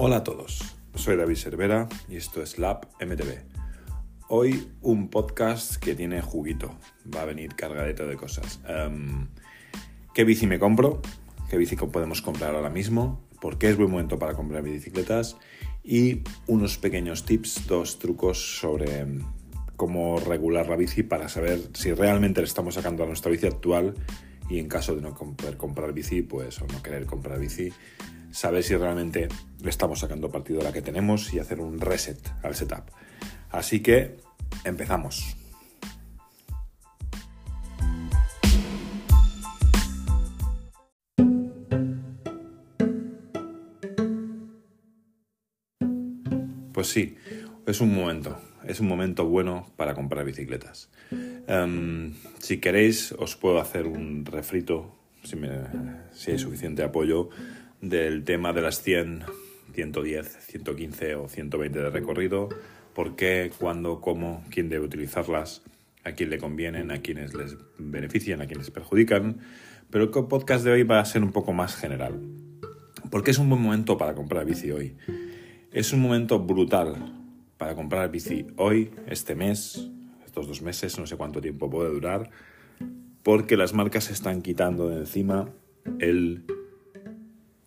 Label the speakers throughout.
Speaker 1: Hola a todos, soy David Cervera y esto es Lab MTV. Hoy un podcast que tiene juguito, va a venir cargadito de cosas. Em, ¿Qué bici me compro? ¿Qué bici podemos comprar ahora mismo? ¿Por qué es buen momento para comprar bicicletas? Y unos pequeños tips, dos trucos sobre cómo regular la bici para saber si realmente le estamos sacando a nuestra bici actual y en caso de no poder comprar bici, pues o no querer comprar bici, saber si realmente estamos sacando partido a la que tenemos y hacer un reset al setup. Así que empezamos. Pues sí, es un momento, es un momento bueno para comprar bicicletas. Em, si queréis, os puedo hacer un refrito, si hay suficiente apoyo, del tema de las 100, 110, 115 o 120 de recorrido, por qué, cuándo, cómo, quién debe utilizarlas, a quién le convienen, a quienes les benefician, a quienes perjudican. Pero el podcast de hoy va a ser un poco más general. Porque es un buen momento para comprar bici hoy. Es un momento brutal para comprar bici hoy, este mes, estos dos meses, no sé cuánto tiempo puede durar, porque las marcas están quitando de encima el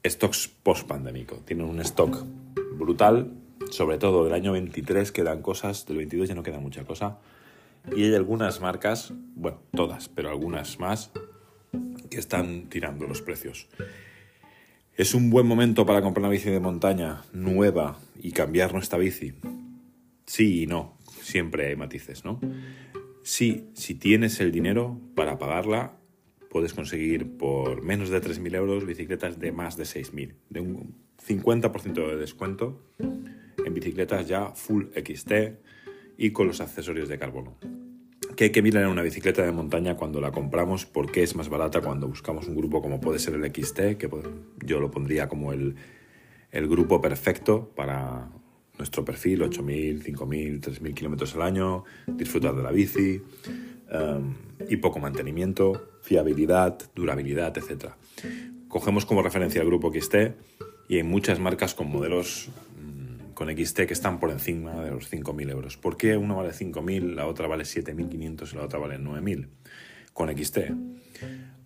Speaker 1: stocks post-pandémico. Tienen un stock brutal, sobre todo del año 23 quedan cosas, del 22 ya no queda mucha cosa. Y hay algunas marcas, bueno, todas, pero algunas más, que están tirando los precios. ¿Es un buen momento para comprar una bici de montaña nueva y cambiar nuestra bici? Sí y no, siempre hay matices, ¿no? Sí, si tienes el dinero para pagarla, puedes conseguir por menos de 3.000 euros bicicletas de más de 6.000, de un 50% de descuento en bicicletas ya full XT y con los accesorios de carbono. ¿Qué hay que mirar en una bicicleta de montaña cuando la compramos? ¿Por qué es más barata cuando buscamos un grupo como puede ser el XT? Que yo lo pondría como el, el grupo perfecto para nuestro perfil, 8.000, 5.000, 3.000 kilómetros al año, disfrutar de la bici um, y poco mantenimiento, fiabilidad, durabilidad, etc. Cogemos como referencia el grupo XT y hay muchas marcas con modelos mm, con XT que están por encima de los 5.000 euros. ¿Por qué uno vale 5.000, la otra vale 7.500 y la otra vale 9.000 con XT?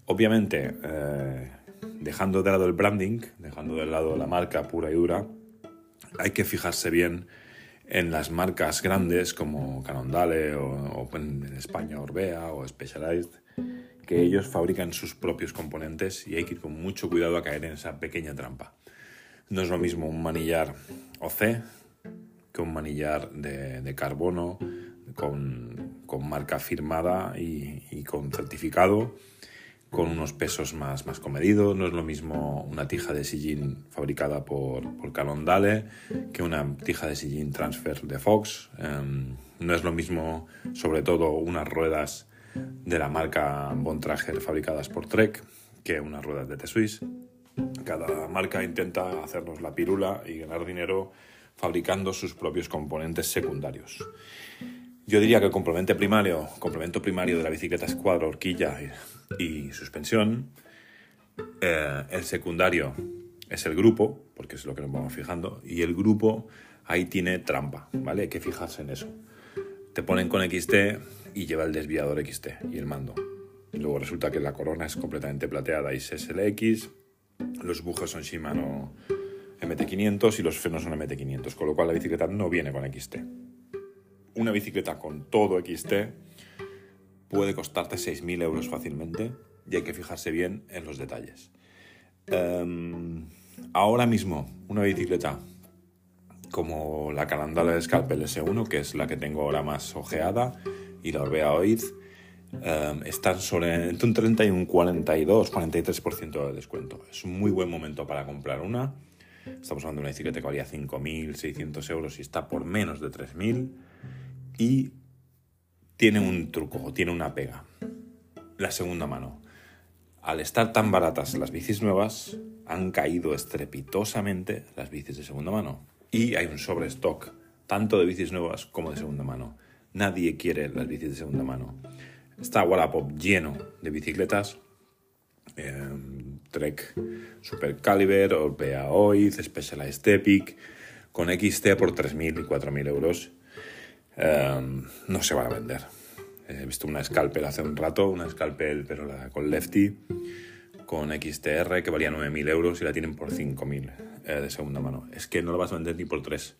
Speaker 1: Obviamente, eh, dejando de lado el branding, dejando de lado la marca pura y dura, hay que fijarse bien en las marcas grandes como Canondale o, en España Orbea o Specialized, que ellos fabrican sus propios componentes y hay que ir con mucho cuidado a caer en esa pequeña trampa. No es lo mismo un manillar OC que un manillar de, carbono con, marca firmada y con certificado con unos pesos más, más comedidos. No es lo mismo una tija de sillín fabricada por, por Calondale que una tija de sillín transfer de Fox. Em, no es lo mismo, sobre todo, unas ruedas de la marca Bontrager fabricadas por Trek que unas ruedas de T-Swiss. Cada marca intenta hacernos la pirula y ganar dinero fabricando sus propios componentes secundarios. Yo diría que el complemento primario, complemento primario de la bicicleta es cuadro, horquilla y, suspensión. Eh, el secundario es el grupo, porque es lo que nos vamos fijando, y el grupo ahí tiene trampa, ¿vale? Hay que fijarse en eso. Te ponen con XT y lleva el desviador XT y el mando. Y luego resulta que la corona es completamente plateada y es SLX, los bujes son Shimano MT500 y los frenos son MT500, con lo cual la bicicleta no viene con XT una bicicleta con todo XT puede costarte 6.000 euros fácilmente y hay que fijarse bien en los detalles. Em, ahora mismo, una bicicleta como la Calandala de Scalpel S1, que es la que tengo ahora más ojeada, y la Orbea Oid, em, están sobre entre un 30 y un 42, 43% de descuento. Es un muy buen momento para comprar una. Estamos hablando de una bicicleta que valía 5.600 euros y está por menos de 3.000 y tiene un truco tiene una pega. La segunda mano. Al estar tan baratas las bicis nuevas, han caído estrepitosamente las bicis de segunda mano. Y hay un sobrestock, tanto de bicis nuevas como de segunda mano. Nadie quiere las bicis de segunda mano. Está Wallapop lleno de bicicletas, eh, Trek Super Caliber, Orbea Oid, Specialized Epic, con XT por 3.000 y 4.000 euros. Em, no se van a vender. He visto una Scalpel hace un rato, una Scalpel pero con Lefty, con XTR que valía 9.000 euros y la tienen por 5.000 eh, de segunda mano. Es que no la vas a vender ni por 3.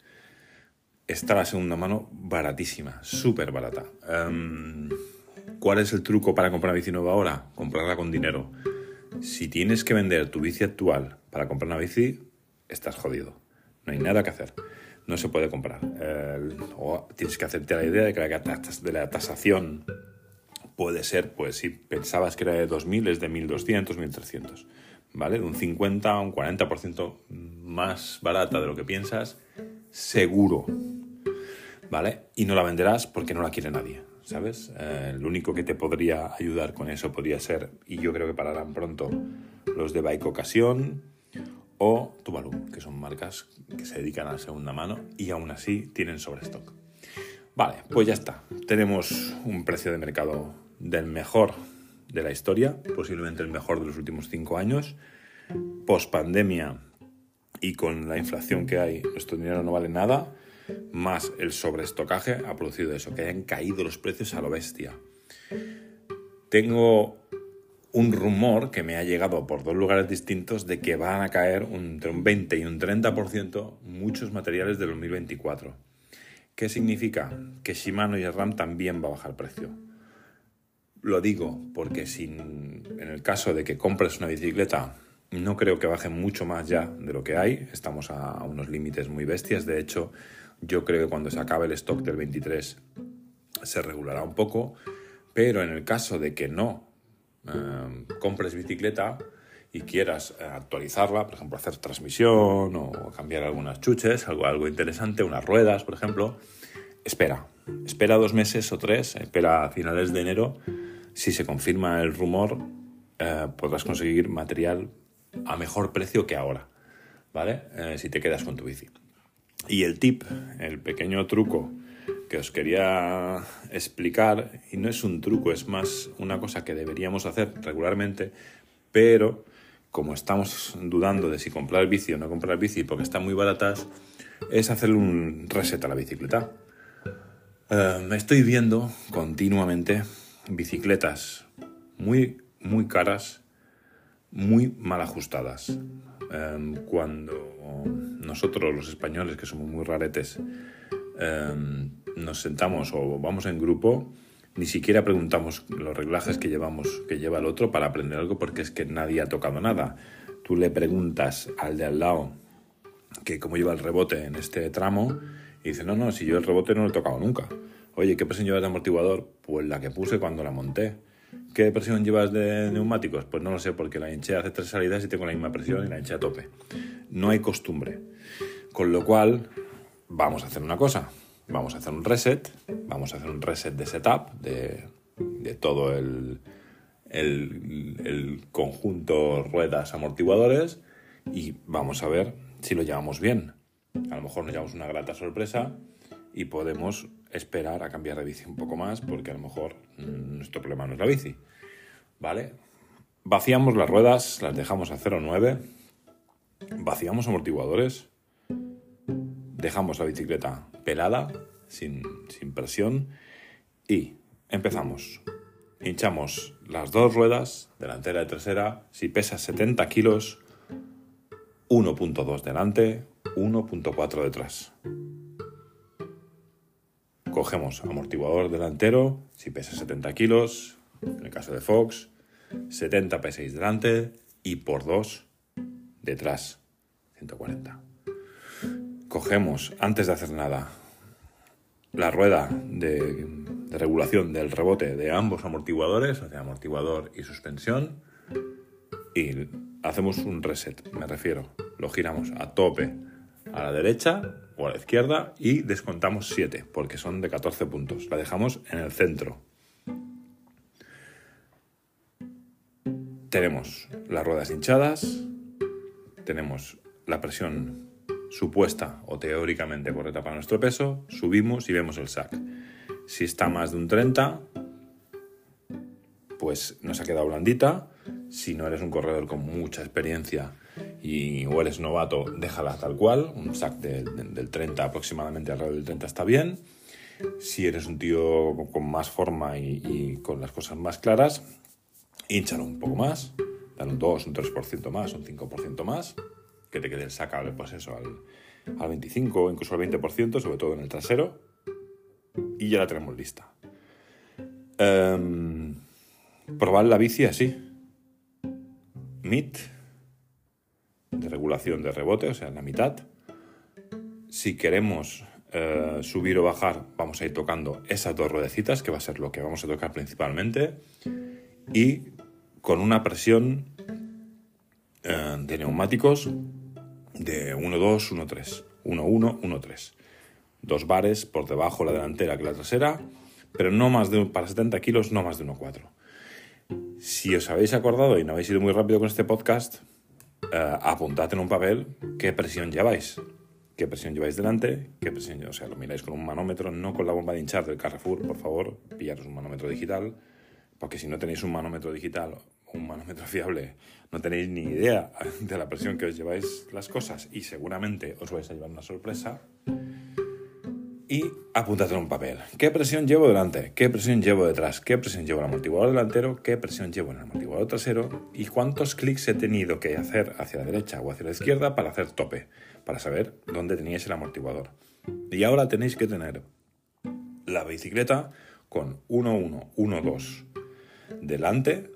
Speaker 1: Está la segunda mano baratísima, súper barata. Em, ¿Cuál es el truco para comprar una bici nueva ahora? Comprarla con dinero. Si tienes que vender tu bici actual para comprar una bici, estás jodido. No hay nada que hacer. No se puede comprar. o tienes que hacerte la idea de que la, de la tasación puede ser, pues si pensabas que era de 2.000, es de 1.200, 1.300. ¿Vale? De un 50 a un 40% más barata de lo que piensas, seguro. ¿Vale? Y no la venderás porque no la quiere nadie. ¿Sabes? Eh, lo único que te podría ayudar con eso podría ser, y yo creo que pararán pronto, los de Bike Ocasión o Tuvalu, que son marcas que se dedican a la segunda mano y aún así tienen sobrestock. Vale, pues ya está. Tenemos un precio de mercado del mejor de la historia, posiblemente el mejor de los últimos cinco años. Post pandemia y con la inflación que hay, nuestro dinero no vale nada, más el sobreestocaje ha producido eso, que hayan caído los precios a lo bestia. Tengo un rumor que me ha llegado por dos lugares distintos de que van a caer entre un 20 y un 30% muchos materiales del 2024. ¿Qué significa? Que Shimano y RAM también va a bajar precio. Lo digo porque sin, en el caso de que compres una bicicleta, no creo que baje mucho más ya de lo que hay. Estamos a unos límites muy bestias. De hecho, yo creo que cuando se acabe el stock del 23 se regulará un poco. Pero en el caso de que no Em, compres bicicleta y quieras eh, actualizarla, por ejemplo, hacer transmisión o cambiar algunas chuches, algo, algo interesante, unas ruedas, por ejemplo, espera. Espera dos meses o tres, espera a finales de enero. Si se confirma el rumor, eh, podrás conseguir material a mejor precio que ahora, ¿vale? Eh, si te quedas con tu bici. Y el tip, el pequeño truco que os quería explicar, y no es un truco, es más una cosa que deberíamos hacer regularmente, pero como estamos dudando de si comprar bici o no comprar bici porque están muy baratas, es hacerle un reset a la bicicleta. Eh, estoy viendo continuamente bicicletas muy, muy caras, muy mal ajustadas. Eh, cuando nosotros los españoles, que somos muy raretes, eh, nos sentamos o vamos en grupo, ni siquiera preguntamos los reglajes que llevamos, que lleva el otro para aprender algo porque es que nadie ha tocado nada. Tú le preguntas al de al lado que cómo lleva el rebote en este tramo y dice, no, no, si yo el rebote no lo he tocado nunca. Oye, ¿qué presión llevas de amortiguador? Pues la que puse cuando la monté. ¿Qué presión llevas de neumáticos? Pues no lo sé, porque la hinché hace tres salidas y tengo la misma presión y la hinché a tope. No hay costumbre. Con lo cual, vamos a hacer una cosa vamos a hacer un reset, vamos a hacer un reset de setup de, todo el, el, conjunto ruedas amortiguadores y vamos a ver si lo llevamos bien. A lo mejor nos llevamos una grata sorpresa y podemos esperar a cambiar de bici un poco más porque a lo mejor nuestro problema no es la bici. ¿Vale? Vaciamos las ruedas, las dejamos a 0,9. Vaciamos amortiguadores. Dejamos la bicicleta pelada, sin, presión, y empezamos. Hinchamos las dos ruedas, delantera y trasera. Si pesa 70 kilos, 1.2 delante, 1.4 detrás. Cogemos amortiguador delantero, si pesa 70 kilos, en el caso de Fox, 70 P6 delante y por 2 detrás, 140 cogemos, antes de hacer nada, la rueda de, regulación del rebote de ambos amortiguadores, o sea, amortiguador y suspensión, y hacemos un reset, me refiero. Lo giramos a tope a la derecha o a la izquierda y descontamos 7, porque son de 14 puntos. La dejamos en el centro. Tenemos las ruedas hinchadas, tenemos la presión supuesta o teóricamente correcta para nuestro peso, subimos y vemos el SAC. Si está más de un 30, pues nos ha quedado blandita. Si no eres un corredor con mucha experiencia y, o eres novato, déjala tal cual. Un sac del 30 aproximadamente, alrededor del 30 está bien. Si eres un tío con más forma y, con las cosas más claras, hinchalo un poco más. Dale un 2, un 3% más, un 5% más. Que te quede el sac, pues eso, al, al 25 incluso al 20%, sobre todo en el trasero. Y ya la tenemos lista. Um, probar la bici así. MIT, de regulación de rebote, o sea, en la mitad. Si queremos eh, subir o bajar, vamos a ir tocando esas dos ruedecitas, que va a ser lo que vamos a tocar principalmente. Y con una presión eh, de neumáticos de 1-2, 1-3. 1-1, 1-3. Dos bares por debajo la delantera que la trasera pero no más de para 70 kilos, no más de 1,4. Si os habéis acordado y no habéis ido muy rápido con este podcast, eh, apuntad en un papel qué presión lleváis. ¿Qué presión lleváis delante? ¿Qué presión O sea, lo miráis con un manómetro, no con la bomba de hinchar del Carrefour, por favor, pillaros un manómetro digital, porque si no tenéis un manómetro digital, un manómetro fiable, no tenéis ni idea de la presión que os lleváis las cosas y seguramente os vais a llevar una sorpresa y apúntate en un papel. ¿Qué presión llevo delante? ¿Qué presión llevo detrás? ¿Qué presión llevo en el amortiguador delantero? ¿Qué presión llevo en el amortiguador trasero? ¿Y cuántos clics he tenido que hacer hacia la derecha o hacia la izquierda para hacer tope? Para saber dónde teníais el amortiguador. Y ahora tenéis que tener la bicicleta con 1-1, 1-2 delante,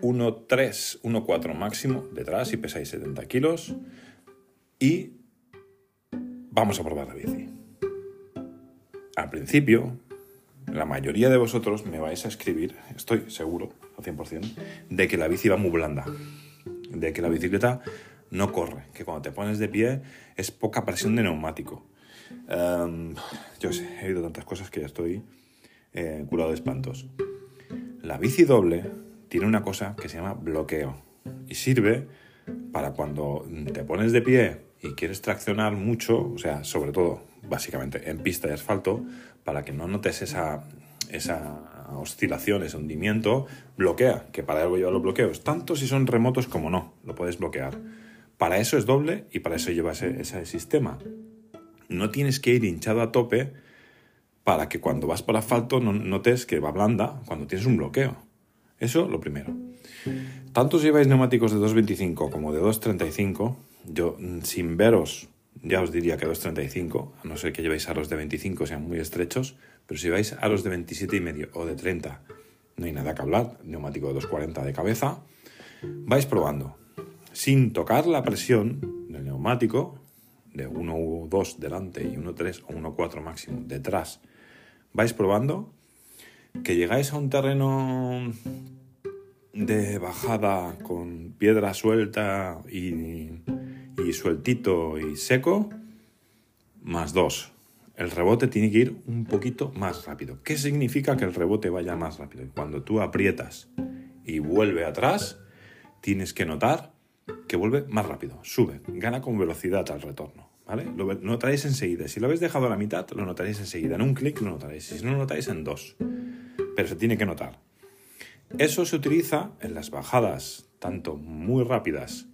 Speaker 1: 1-3, 1-4 máximo detrás si pesáis 70 kilos y vamos a probar la bici. Al principio, la mayoría de vosotros me vais a escribir, estoy seguro, al 100%, de que la bici va muy blanda, de que la bicicleta no corre, que cuando te pones de pie es poca presión de neumático. Em, yo sé, he oído tantas cosas que ya estoy eh, curado de espantos. La bici doble tiene una cosa que se llama bloqueo y sirve para cuando te pones de pie y quieres traccionar mucho, o sea, sobre todo, básicamente, en pista de asfalto, para que no notes esa, esa oscilación, ese hundimiento, bloquea, que para algo lleva los bloqueos, tanto si son remotos como no, lo puedes bloquear. Para eso es doble y para eso lleva ese, ese sistema. No tienes que ir hinchado a tope para que cuando vas por asfalto no notes que va blanda cuando tienes un bloqueo. Eso lo primero. Tanto si lleváis neumáticos de 2.25 como de 2.35, yo, mm, sin veros, ya os diría que 2.35, a no ser que llevéis aros de 25, sean muy estrechos, pero si vais aros de 27 y medio o de 30, no hay nada que hablar, neumático de 2.40 de cabeza, vais probando, sin tocar la presión del neumático, de 1.2 delante y 1.3 o 1.4 máximo detrás, vais probando que llegáis a un terreno de bajada con piedra suelta y y sueltito y seco, más 2. El rebote tiene que ir un poquito más rápido. ¿Qué significa que el rebote vaya más rápido? Cuando tú aprietas y vuelve atrás, tienes que notar que vuelve más rápido, sube, gana con velocidad al retorno. ¿Vale? Lo notaréis enseguida. Si lo habéis dejado a la mitad, lo notaréis enseguida. En un clic lo notaréis. Si no lo notáis, en dos. Pero se tiene que notar. Eso se utiliza en las bajadas, tanto muy rápidas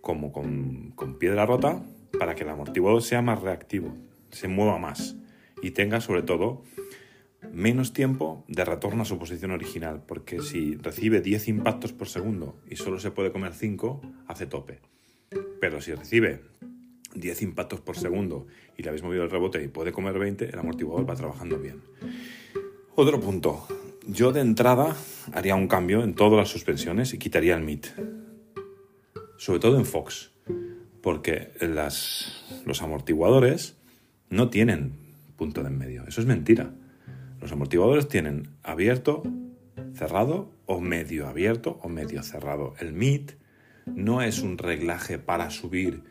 Speaker 1: como con, piedra rota para que el amortiguador sea más reactivo, se mueva más y tenga sobre todo menos tiempo de retorno a su posición original, porque si recibe 10 impactos por segundo y solo se puede comer 5, hace tope. Pero si recibe 10 impactos por segundo y le habéis movido el rebote y puede comer 20, el amortiguador va trabajando bien. Otro punto. Yo de entrada haría un cambio en todas las suspensiones y quitaría el MIT sobre todo en Fox, porque los amortiguadores no tienen punto de en medio. Eso es mentira. Los amortiguadores tienen abierto, cerrado o medio abierto o medio cerrado. El MIT no es un reglaje para subir.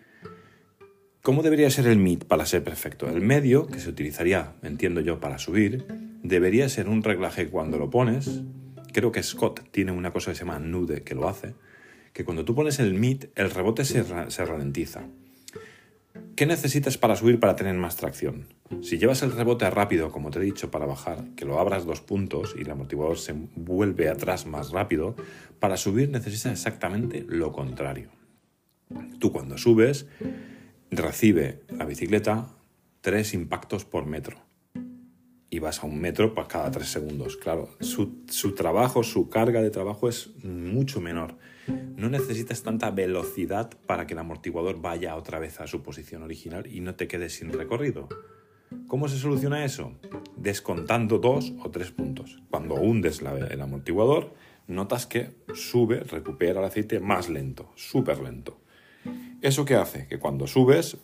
Speaker 1: ¿Cómo debería ser el MIT para ser perfecto? El medio, que se utilizaría, entiendo yo, para subir, debería ser un reglaje cuando lo pones. Creo que Scott tiene una cosa que se llama nude que lo hace que cuando tú pones el mid, el rebote se, ralentiza. ¿Qué necesitas para subir para tener más tracción? Si llevas el rebote rápido, como te he dicho, para bajar, que lo abras dos puntos y el amortiguador se vuelve atrás más rápido, para subir necesitas exactamente lo contrario. Tú cuando subes, recibe la bicicleta tres impactos por metro y vas a un metro para cada tres segundos. Claro, su, su, trabajo, su carga de trabajo es mucho menor. No necesitas tanta velocidad para que el amortiguador vaya otra vez a su posición original y no te quedes sin recorrido. ¿Cómo se soluciona eso? Descontando dos o tres puntos. Cuando hundes el amortiguador, notas que sube, recupera el aceite más lento, súper lento. ¿Eso qué hace? Que cuando subes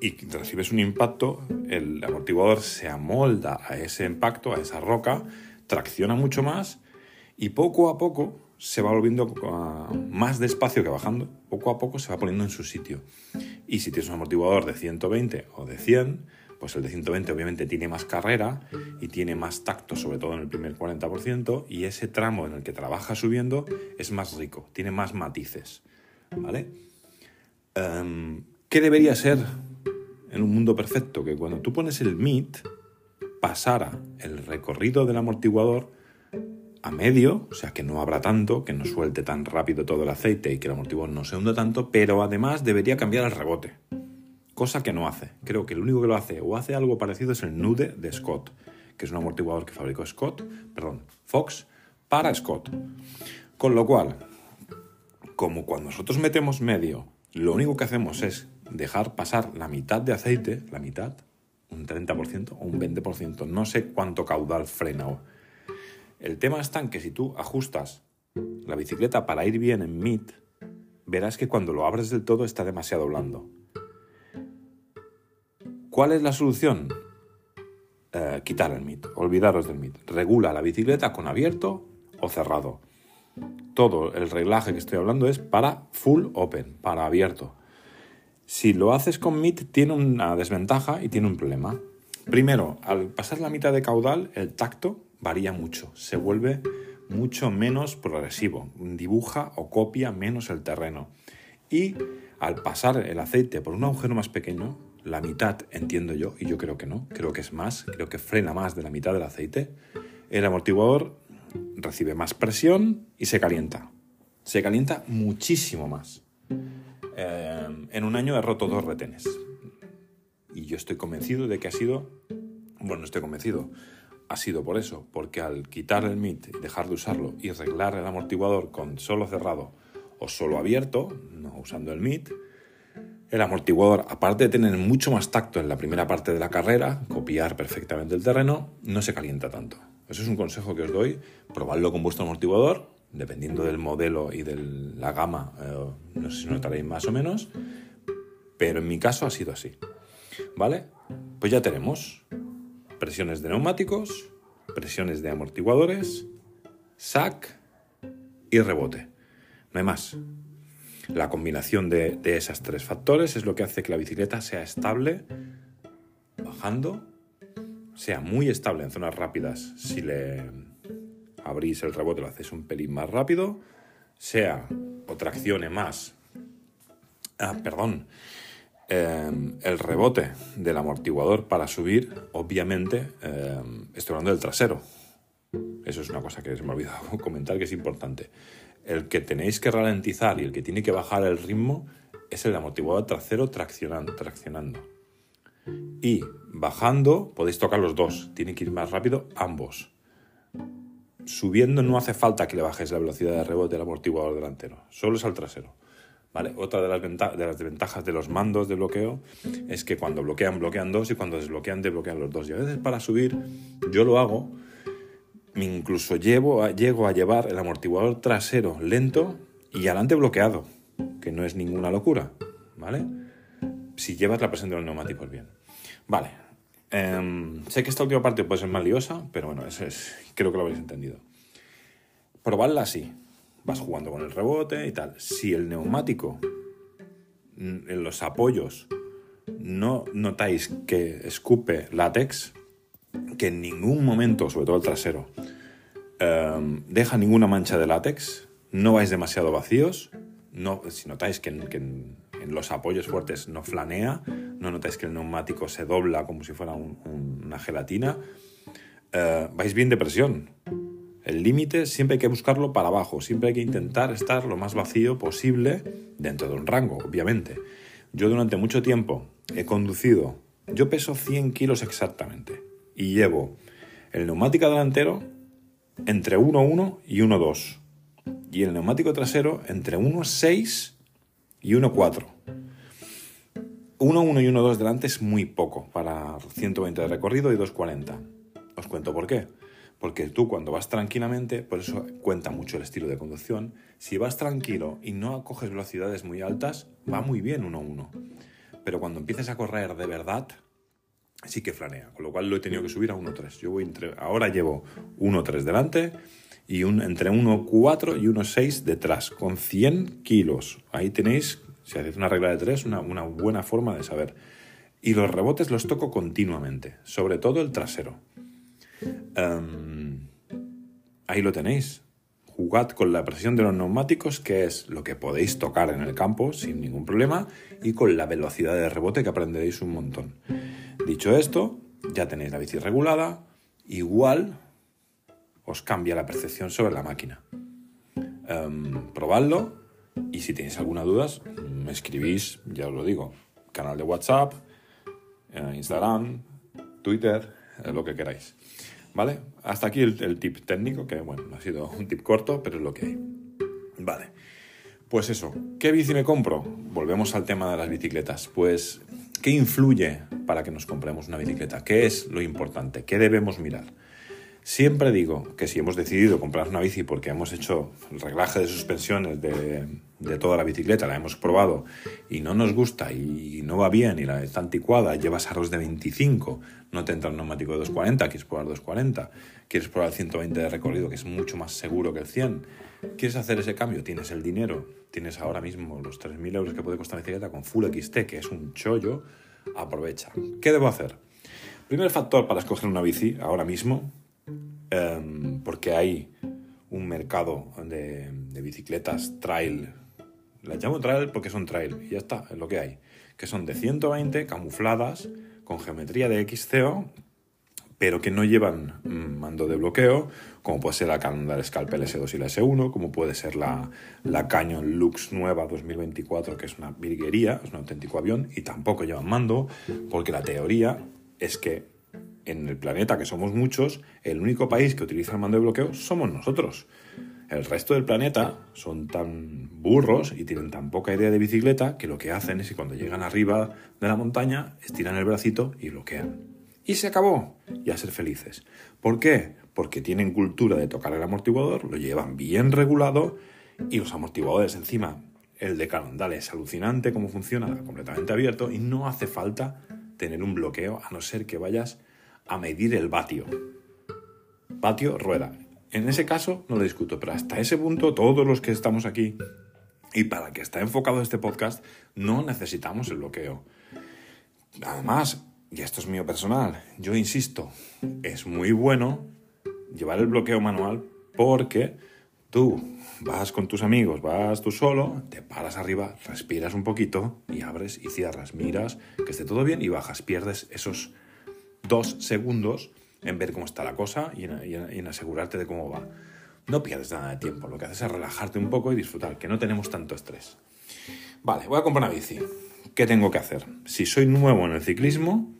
Speaker 1: y recibes un impacto, el amortiguador se amolda a ese impacto, a esa roca, tracciona mucho más y poco a poco se va volviendo más despacio que bajando, poco a poco se va poniendo en su sitio. Y si tienes un amortiguador de 120 o de 100, pues el de 120 obviamente tiene más carrera y tiene más tacto, sobre todo en el primer 40%, y ese tramo en el que trabaja subiendo es más rico, tiene más matices. ¿Vale? Em, ¿Qué debería ser en un mundo perfecto, que cuando tú pones el MIT, pasara el recorrido del amortiguador a medio, o sea, que no abra tanto, que no suelte tan rápido todo el aceite y que el amortiguador no se hunda tanto, pero además debería cambiar el rebote, cosa que no hace. Creo que el único que lo hace o hace algo parecido es el Nude de Scott, que es un amortiguador que fabricó Scott, perdón, Fox, para Scott. Con lo cual, como cuando nosotros metemos medio, lo único que hacemos es dejar pasar la mitad de aceite, la mitad, un 30% o un 20%, no sé cuánto caudal frena. El tema está en que si tú ajustas la bicicleta para ir bien en MIT, verás que cuando lo abres del todo está demasiado blando. ¿Cuál es la solución? Eh, quitar el MIT, olvidaros del MIT. Regula la bicicleta con abierto o cerrado. Todo el reglaje que estoy hablando es para full open, para abierto. Si lo haces con MIT tiene una desventaja y tiene un problema. Primero, al pasar la mitad de caudal, el tacto varía mucho, se vuelve mucho menos progresivo, dibuja o copia menos el terreno. Y al pasar el aceite por un agujero más pequeño, la mitad entiendo yo, y yo creo que no, creo que es más, creo que frena más de la mitad del aceite, el amortiguador recibe más presión y se calienta. Se calienta muchísimo más. Em, en un año he roto dos retenes. Y yo estoy convencido de que ha sido, bueno, estoy convencido, ha sido por eso, porque al quitar el MIT, dejar de usarlo y arreglar el amortiguador con solo cerrado o solo abierto, no usando el MIT, el amortiguador, aparte de tener mucho más tacto en la primera parte de la carrera, copiar perfectamente el terreno, no se calienta tanto. Eso es un consejo que os doy, probadlo con vuestro amortiguador, dependiendo del modelo y de la gama, eh, no sé si notaréis más o menos, pero en mi caso ha sido así. ¿Vale? Pues ya tenemos presiones de neumáticos, presiones de amortiguadores, SAC y rebote. No hay más. La combinación de, de esos tres factores es lo que hace que la bicicleta sea estable bajando, sea muy estable en zonas rápidas si le abrís el rebote, lo hacéis un pelín más rápido, sea o traccione más, ah, perdón, em, el rebote del amortiguador para subir, obviamente, em, estoy hablando del trasero. Eso es una cosa que se me ha olvidado comentar que es importante. El que tenéis que ralentizar y el que tiene que bajar el ritmo es el amortiguador trasero traccionando. traccionando. Y bajando podéis tocar los dos, tiene que ir más rápido ambos subiendo no hace falta que le bajes la velocidad de rebote del amortiguador delantero, solo es al trasero. ¿Vale? Otra de las, de las desventajas de los mandos de bloqueo es que cuando bloquean, bloquean dos y cuando desbloquean, desbloquean los dos. Y a veces para subir, yo lo hago, incluso llevo llego a llevar el amortiguador trasero lento y adelante bloqueado, que no es ninguna locura. ¿Vale? Si llevas la presión de los neumáticos bien. Vale, Em, sé que esta última parte puede ser más pero bueno, es, creo que lo habréis entendido. Probadla así. Vas jugando con el rebote y tal. Si el neumático, en los apoyos, no notáis que escupe látex, que en ningún momento, sobre todo el trasero, em, deja ninguna mancha de látex, no vais demasiado vacíos, no, si notáis que, que en los apoyos fuertes no flanea, no notáis que el neumático se dobla como si fuera una gelatina, eh, vais bien de presión. El límite siempre hay que buscarlo para abajo, siempre hay que intentar estar lo más vacío posible dentro de un rango, obviamente. Yo durante mucho tiempo he conducido, yo peso 100 kilos exactamente y llevo el neumático delantero entre 1.1 y 1.2 y el neumático trasero entre 1.6 y 1.4. 1.1 y 1.2 delante es muy poco para 120 de recorrido y 2.40. Os cuento por qué. Porque tú cuando vas tranquilamente, por eso cuenta mucho el estilo de conducción, si vas tranquilo y no coges velocidades muy altas, va muy bien 1.1. Pero cuando empieces a correr de verdad, sí que flanea. Con lo cual lo he tenido que subir a 1.3. Yo voy entre, ahora llevo 1.3 delante y un, entre 1,4 y 1,6 detrás, con 100 kilos. Ahí tenéis, si hacéis una regla de 3, una, una buena forma de saber. Y los rebotes los toco continuamente, sobre todo el trasero. Em, ahí lo tenéis. Jugad con la presión de los neumáticos, que es lo que podéis tocar en el campo sin ningún problema, y con la velocidad de rebote que aprenderéis un montón. Dicho esto, ya tenéis la bici regulada. Igual os cambia la percepción sobre la máquina. Um, probadlo y si tenéis alguna duda, me escribís, ya os lo digo, canal de WhatsApp, eh, Instagram, Twitter, eh, lo que queráis. ¿Vale? Hasta aquí el, el, tip técnico, que bueno, ha sido un tip corto, pero es lo que hay. Vale. Pues eso, ¿qué bici me compro? Volvemos al tema de las bicicletas. Pues, ¿qué influye para que nos compremos una bicicleta? ¿Qué es lo importante? ¿Qué debemos mirar? Siempre digo que si hemos decidido comprar una bici porque hemos hecho el reglaje de suspensiones de, toda la bicicleta, la hemos probado y no nos gusta y no va bien y la está anticuada, llevas aros de 25, no te entra un neumático de 240, quieres probar 240, quieres probar el 120 de recorrido que es mucho más seguro que el 100, quieres hacer ese cambio, tienes el dinero, tienes ahora mismo los 3.000 euros que puede costar la bicicleta con Full XT, que es un chollo, aprovecha. ¿Qué debo hacer? Primer factor para escoger una bici ahora mismo Em, porque hay un mercado de, bicicletas trail. Las llamo trail porque son trail y ya está, es lo que hay. Que son de 120 camufladas con geometría de XCO, pero que no llevan mm, mando de bloqueo, como puede ser la Canon Scalp S2 y la S1, como puede ser la, la Canyon Lux nueva 2024, que es una virguería, es un auténtico avión, y tampoco llevan mando, porque la teoría es que en el planeta, que somos muchos, el único país que utiliza el mando de bloqueo somos nosotros. El resto del planeta son tan burros y tienen tan poca idea de bicicleta que lo que hacen es que cuando llegan arriba de la montaña estiran el bracito y bloquean. Y se acabó. Y a ser felices. ¿Por qué? Porque tienen cultura de tocar el amortiguador, lo llevan bien regulado y los amortiguadores encima. El de Calondale es alucinante cómo funciona, completamente abierto y no hace falta tener un bloqueo a no ser que vayas a medir el vatio. Vatio, rueda. En ese caso no lo discuto, pero hasta ese punto todos los que estamos aquí y para que está enfocado este podcast no necesitamos el bloqueo. Además, y esto es mío personal, yo insisto, es muy bueno llevar el bloqueo manual porque tú vas con tus amigos, vas tú solo, te paras arriba, respiras un poquito y abres y cierras, miras que esté todo bien y bajas, pierdes esos dos segundos en ver cómo está la cosa y en, asegurarte de cómo va. No pierdes nada de tiempo, lo que haces es relajarte un poco y disfrutar, que no tenemos tanto estrés. Vale, voy a comprar una bici. ¿Qué tengo que hacer? Si soy nuevo en el ciclismo,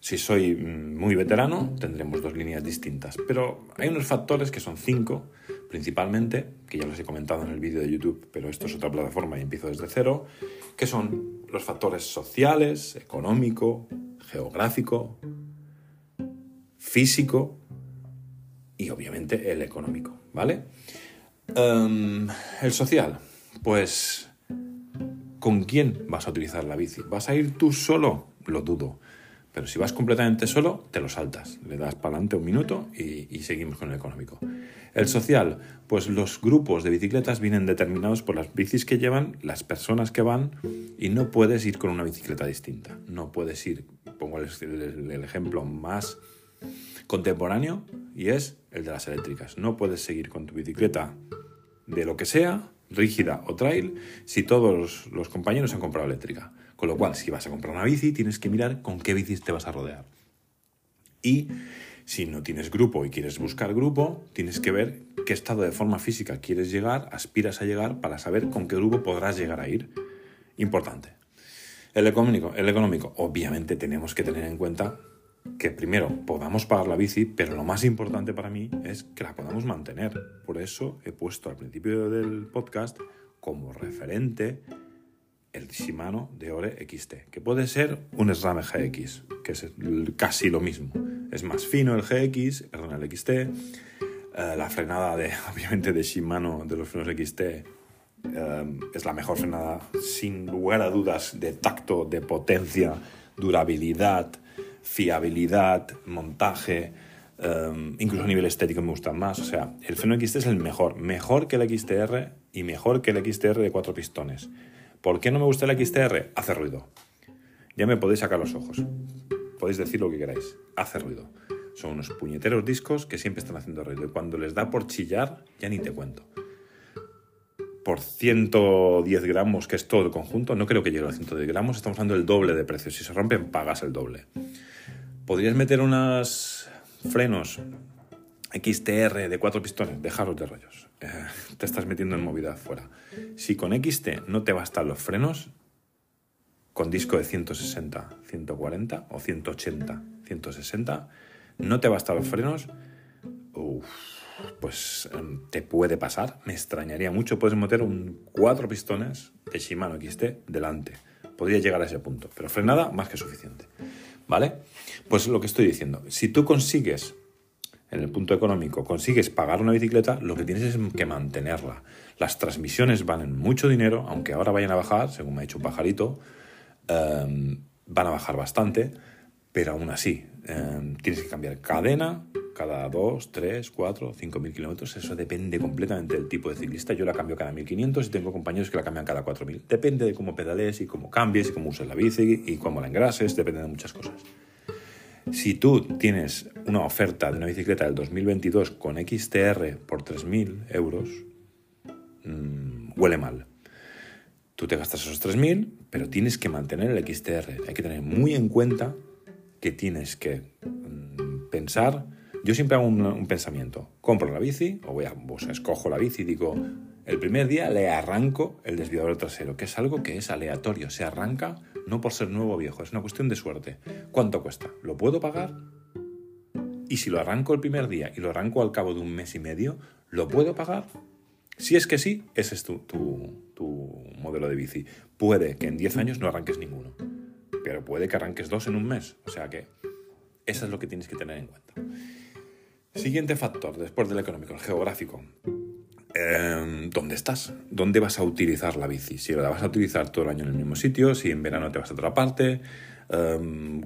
Speaker 1: si soy mm, muy veterano, tendremos dos líneas distintas. Pero hay unos factores que son cinco, principalmente, que ya los he comentado en el vídeo de YouTube, pero esto es otra plataforma y empiezo desde cero, que son los factores sociales, económico, geográfico, físico y obviamente el económico, ¿vale? Em, el social, pues ¿con quién vas a utilizar la bici? ¿Vas a ir tú solo? Lo dudo. Pero si vas completamente solo, te lo saltas. Le das para adelante un minuto y, seguimos con el económico. El social, pues los grupos de bicicletas vienen determinados por las bicis que llevan, las personas que van, y no puedes ir con una bicicleta distinta. No puedes ir pongo el, ejemplo más contemporáneo y es el de las eléctricas. No puedes seguir con tu bicicleta de lo que sea rígida o trail si todos los compañeros han comprado eléctrica. Con lo cual, si vas a comprar una bici, tienes que mirar con qué bicis te vas a rodear. Y si no tienes grupo y quieres buscar grupo, tienes que ver qué estado de forma física quieres llegar, aspiras a llegar para saber con qué grupo podrás llegar a ir. Importante. El económico, el económico, obviamente tenemos que tener en cuenta que primero podamos pagar la bici, pero lo más importante para mí es que la podamos mantener. Por eso he puesto al principio del podcast como referente el Shimano de Ore XT, que puede ser un SRAM GX, que es casi lo mismo. Es más fino el GX, perdón, el XT. Eh, la frenada de, obviamente, de Shimano de los frenos XT eh, es la mejor frenada, sin lugar a dudas, de tacto, de potencia, durabilidad, fiabilidad, montaje, eh, incluso a nivel estético me gustan más. O sea, el freno XT es el mejor, mejor que el XTR y mejor que el XTR de cuatro pistones. ¿Por qué no me gusta el XTR? Hace ruido. Ya me podéis sacar los ojos. Podéis decir lo que queráis. Hace ruido. Son unos puñeteros discos que siempre están haciendo ruido. Y cuando les da por chillar, ya ni te cuento. Por 110 gramos, que es todo el conjunto, no creo que llegue a 110 gramos, estamos hablando del doble de precio. Si se rompen, pagas el doble. Podrías meter unos frenos XTR de cuatro pistones, dejaros de rollos. Eh, te estás metiendo en movida fuera. Si con XT no te bastan los frenos, con disco de 160, 140 o 180, 160, no te bastan los frenos, pues em, te puede pasar. Me extrañaría mucho. Puedes meter un cuatro pistones de Shimano XT delante. Podría llegar a ese punto, pero frenada más que suficiente. ¿Vale? Pues lo que estoy diciendo, si tú consigues en el punto económico consigues pagar una bicicleta, lo que tienes es que mantenerla. Las transmisiones valen mucho dinero, aunque ahora vayan a bajar, según me ha dicho un pajarito, em, van a bajar bastante, pero aún así, em, tienes que cambiar cadena cada 2, 3, 4, 5 mil kilómetros. Eso depende completamente del tipo de ciclista. Yo la cambio cada 1500 y tengo compañeros que la cambian cada 4000. Depende de cómo pedales y cómo cambies y cómo uses la bici y cómo la engrases, depende de muchas cosas. Si tú tienes una oferta de una bicicleta del 2022 con XTR por 3.000 euros, mm, huele mal. Tú te gastas esos 3.000, pero tienes que mantener el XTR. Hay que tener muy en cuenta que tienes que mm, pensar. Yo siempre hago un, pensamiento. Compro la bici, o voy a, escojo la bici y digo, el primer día le arranco el desviador trasero, que es algo que es aleatorio. Se arranca no por ser nuevo o viejo, es una cuestión de suerte. ¿Cuánto cuesta? ¿Lo puedo pagar? Y si lo arranco el primer día y lo arranco al cabo de un mes y medio, ¿lo puedo pagar? Si es que sí, ese es tu, modelo de bici. Puede que en 10 años no arranques ninguno, pero puede que arranques dos en un mes. O sea que eso es lo que tienes que tener en cuenta. Siguiente factor, después del económico, el geográfico. Em, dónde estás, dónde vas a utilizar la bici. Si la vas a utilizar todo el año en el mismo sitio, si en verano te vas a otra parte, em,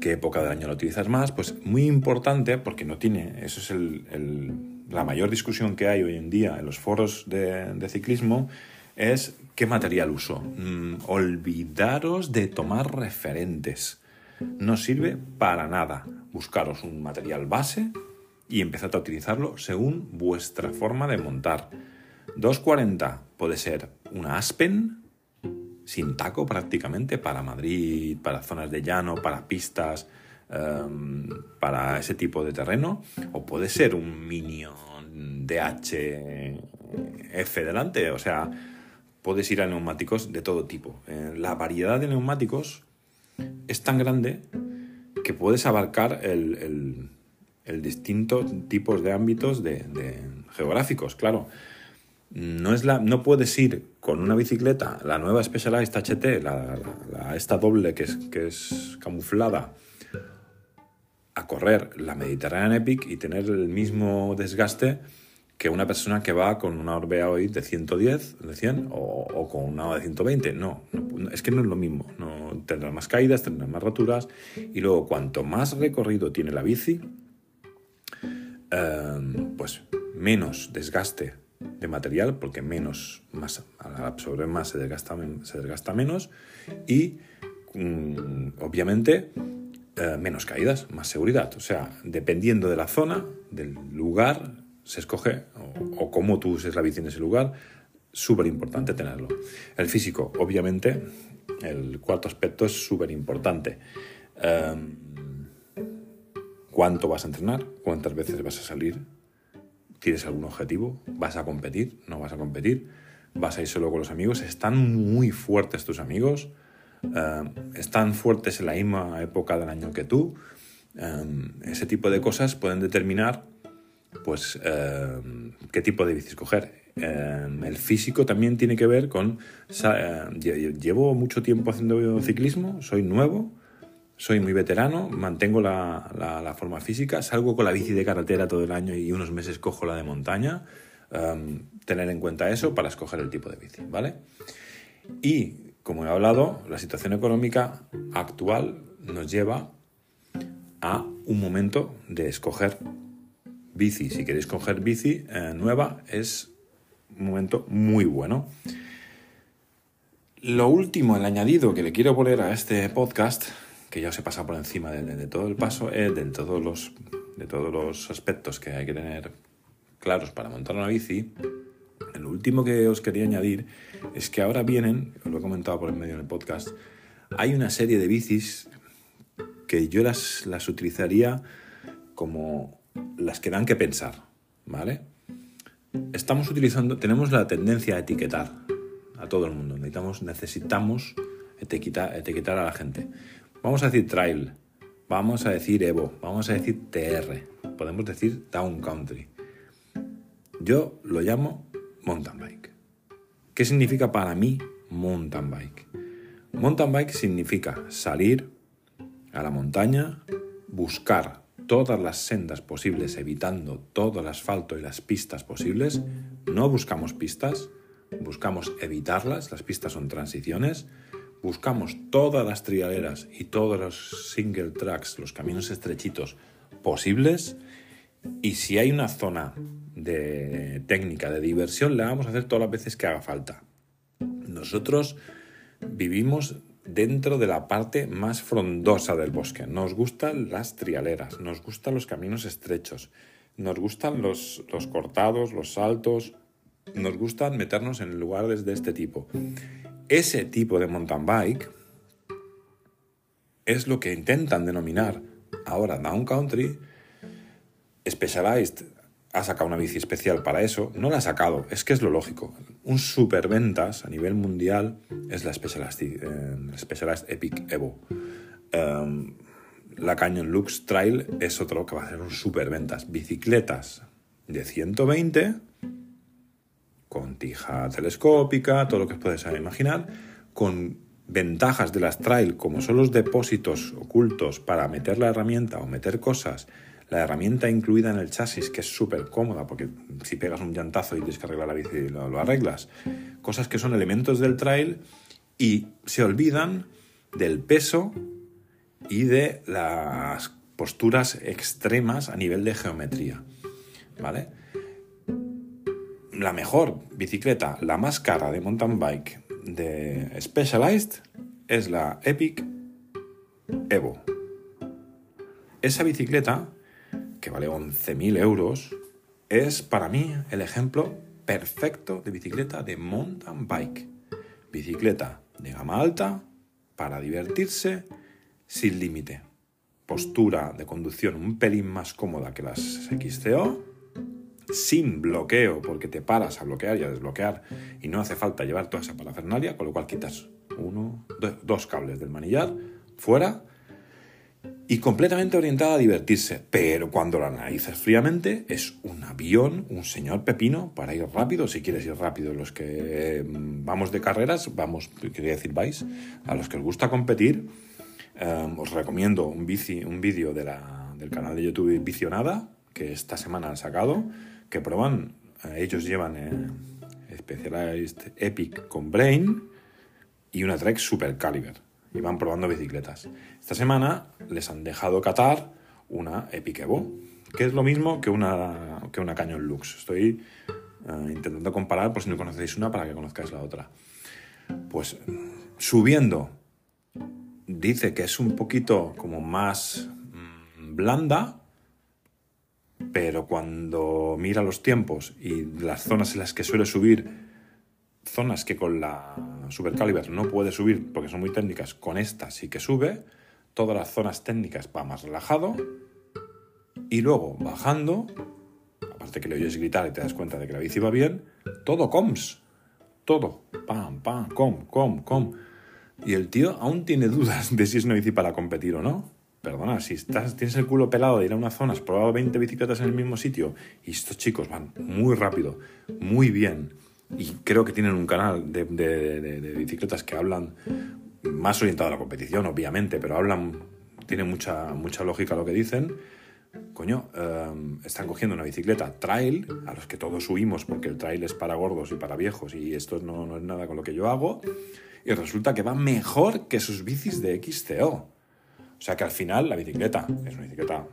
Speaker 1: qué época del año lo utilizas más, pues muy importante porque no tiene, eso es la mayor discusión que hay hoy en día en los foros de, ciclismo, es qué material uso. Mm, olvidaros de tomar referentes. No sirve para nada. Buscaros un material base y empezad a utilizarlo según vuestra forma de montar. 240 puede ser una Aspen sin taco prácticamente para Madrid, para zonas de llano, para pistas, em, para ese tipo de terreno, o puede ser un Minion DHF delante, o sea, puedes ir a neumáticos de todo tipo. Eh, la variedad de neumáticos es tan grande que puedes abarcar el el distintos tipos de ámbitos geográficos, claro. No, es la, no puedes ir con una bicicleta, la nueva Specialized HT, la, esta doble que es, que es camuflada, a correr la Mediterranean Epic y tener el mismo desgaste que una persona que va con una Orbea hoy de 110, de 100 o, con una de 120. No, no, es que no es lo mismo. No, tendrá más caídas, tendrá más roturas y luego cuanto más recorrido tiene la bici, Em, pues menos desgaste de material, porque menos masa, al absorber más se desgasta, se desgasta menos y mm, obviamente eh, menos caídas, más seguridad. O sea, dependiendo de la zona, del lugar, se escoge, o, cómo tú uses la bici en ese lugar, súper importante tenerlo. El físico, obviamente, el cuarto aspecto es súper importante. Em, ¿Cuánto vas a entrenar? ¿Cuántas veces vas a salir? ¿Tienes algún objetivo? ¿Vas a competir? ¿No vas a competir? ¿Vas a ir solo con los amigos? ¿Están muy fuertes tus amigos? Em, ¿Están fuertes en la misma época del año que tú? Em, ese tipo de cosas pueden determinar pues qué tipo de bici escoger. Em, el físico también tiene que ver con... Llevo mucho tiempo haciendo ciclismo, soy nuevo, soy muy veterano, mantengo la, forma física, salgo con la bici de carretera todo el año y unos meses cojo la de montaña. Em, tener en cuenta eso para escoger el tipo de bici, ¿vale? Y, como he hablado, la situación económica actual nos lleva a un momento de escoger bici. Si queréis coger bici eh, nueva, es un momento muy bueno. Lo último, el añadido que le quiero poner a este podcast, que ya os he pasado por encima de, todo el paso, es de todos, los, de todos los aspectos que hay que tener claros para montar una bici. El último que os quería añadir es que ahora vienen, os lo he comentado por el medio del podcast, hay una serie de bicis que yo las, las utilizaría como las que dan que pensar, ¿vale? estamos utilizando, tenemos la tendencia a etiquetar a todo el mundo. Necesitamos, necesitamos etiquetar, etiquetar a la gente. Vamos a decir trail, vamos a decir Evo, vamos a decir TR, podemos decir Town Country. Yo lo llamo mountain bike. ¿Qué significa para mí mountain bike? Mountain bike significa salir a la montaña, buscar todas las sendas posibles, evitando todo el asfalto y las pistas posibles. No buscamos pistas, buscamos evitarlas, las pistas son transiciones. Buscamos todas las trialeras y todos los single tracks, los caminos estrechitos posibles. Y si hay una zona de técnica, de diversión, la vamos a hacer todas las veces que haga falta. Nosotros vivimos dentro de la parte más frondosa del bosque. Nos gustan las trialeras, nos gustan los caminos estrechos, nos gustan los, los cortados, los saltos, nos gustan meternos en lugares de este tipo. Ese tipo de mountain bike es lo que intentan denominar ahora Down Country Specialized ha sacado una bici especial para eso, no la ha sacado, es que es lo lógico. Un superventas a nivel mundial es la Specialized, eh, Epic Evo. Em, la Canyon Lux Trail es otro que va a ser un superventas. Bicicletas de 120 con tija telescópica, todo lo que os podéis imaginar, con ventajas de las trail como son los depósitos ocultos para meter la herramienta o meter cosas la herramienta incluida en el chasis, que es súper cómoda, porque si pegas un llantazo y tienes que arreglar la bici, lo, lo arreglas. Cosas que son elementos del trail y se olvidan del peso y de las posturas extremas a nivel de geometría. ¿Vale? La mejor bicicleta, la más cara de mountain bike de Specialized es la Epic Evo. Esa bicicleta que vale 11.000 euros, es para mí el ejemplo perfecto de bicicleta de mountain bike. Bicicleta de gama alta para divertirse sin límite. Postura de conducción un pelín más cómoda que las XCO, sin bloqueo porque te paras a bloquear y a desbloquear y no hace falta llevar toda esa parafernalia, con lo cual quitas uno, dos cables del manillar fuera y completamente orientada a divertirse, pero cuando la analizas fríamente es un avión, un señor pepino para ir rápido, si quieres ir rápido, los que mm, vamos de carreras, vamos, quería decir vais, a los que os gusta competir, em, os recomiendo un, un vídeo de del canal de YouTube Visionada, que esta semana han sacado, que prueban, eh, ellos llevan eh, Specialized Epic con Brain y una Trek Super Caliber y van probando bicicletas. Esta semana les han dejado catar una Epic Evo, que es lo mismo que una, que una Lux. Estoy eh, intentando comparar por si no conocéis una para que conozcáis la otra. Pues subiendo, dice que es un poquito como más mm, blanda, pero cuando mira los tiempos y las zonas en las que suele subir, zonas que con la Super Caliber no puede subir porque son muy técnicas, con esta sí que sube. Todas las zonas técnicas va más relajado. Y luego, bajando, aparte que le oyes gritar y te das cuenta de que la bici va bien, todo coms. Todo. Pam, pam, com, com, com. Y el tío aún tiene dudas de si es una bici para competir o no. Perdona, si estás, tienes el culo pelado de ir a una zona, has probado 20 bicicletas en el mismo sitio y estos chicos van muy rápido, muy bien, y creo que tienen un canal de, de bicicletas que hablan más orientado a la competición, obviamente, pero hablan, tiene mucha, mucha lógica lo que dicen coño, em, están cogiendo una bicicleta trail, a los que todos subimos porque el trail es para gordos y para viejos y esto no, no es nada con lo que yo hago, y resulta que va mejor que sus bicis de XCO. O sea que al final la bicicleta es una bicicleta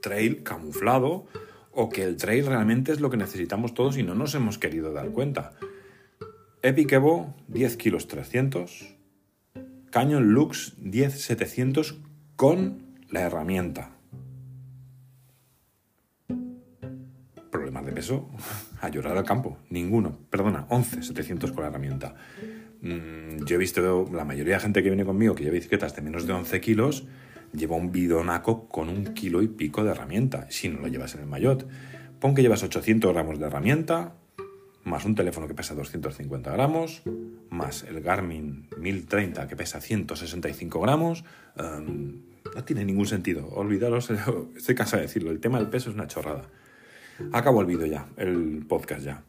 Speaker 1: trail camuflado o que el trail realmente es lo que necesitamos todos y no nos hemos querido dar cuenta. Epic Evo 10 kilos 300, Canyon Lux 10 700 con la herramienta. de peso a llorar al campo. Ninguno. Perdona, 11, 700 con la herramienta. Mm, yo he visto la mayoría de gente que viene conmigo que lleva bicicletas de menos de 11 kilos, lleva un bidonaco con un kilo y pico de herramienta, si no lo llevas en el maillot. Pon que llevas 800 gramos de herramienta, más un teléfono que pesa 250 gramos, más el Garmin 1030 que pesa 165 gramos. Em, no tiene ningún sentido. Olvidaros, estoy cansado de decirlo, el tema del peso es una chorrada. Acabo el vídeo ya, el podcast ya.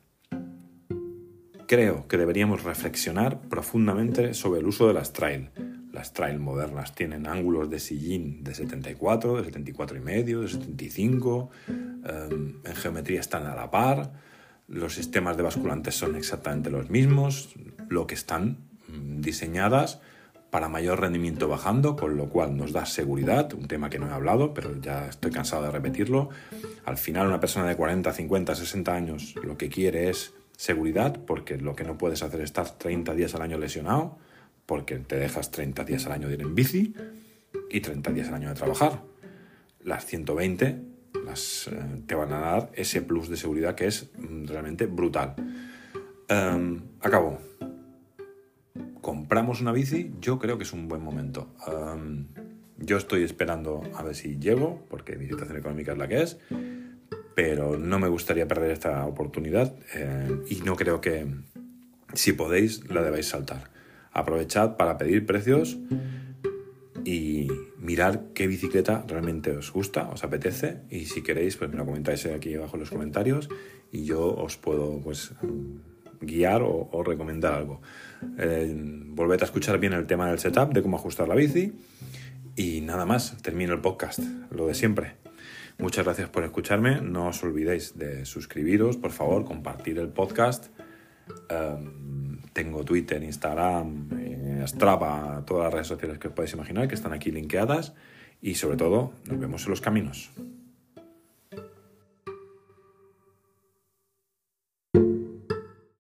Speaker 1: Creo que deberíamos reflexionar profundamente sobre el uso de las trail. Las trail modernas tienen ángulos de sillín de 74, de 74 y medio, de 75, em, en geometría están a la par, los sistemas de basculantes son exactamente los mismos, lo que están mm, diseñadas para mayor rendimiento bajando, con lo cual nos da seguridad, un tema que no he hablado, pero ya estoy cansado de repetirlo. Al final una persona de 40, 50, 60 años lo que quiere es seguridad, porque lo que no puedes hacer es estar 30 días al año lesionado, porque te dejas 30 días al año de ir en bici y 30 días al año de trabajar. Las 120 eh, te van a dar ese plus de seguridad que es mm, realmente brutal. Um, acabo compramos una bici, yo creo que es un buen momento. yo estoy esperando a ver si llego, porque mi situación económica es la que es, pero no me gustaría perder esta oportunidad eh, y no creo que, si podéis, la debáis saltar. Aprovechad para pedir precios y mirar qué bicicleta realmente os gusta, os apetece y si queréis, pues me lo comentáis aquí abajo en los comentarios y yo os puedo pues guiar o, recomendar algo. Eh, volved a escuchar bien el tema del setup, de cómo ajustar la bici. Y nada más, termino el podcast, lo de siempre. Muchas gracias por escucharme. No os olvidéis de suscribiros, por favor, compartir el podcast. Em, tengo Twitter, Instagram, eh, Strava, todas las redes sociales que os podéis imaginar que están aquí linkeadas. Y sobre todo, nos vemos en los caminos.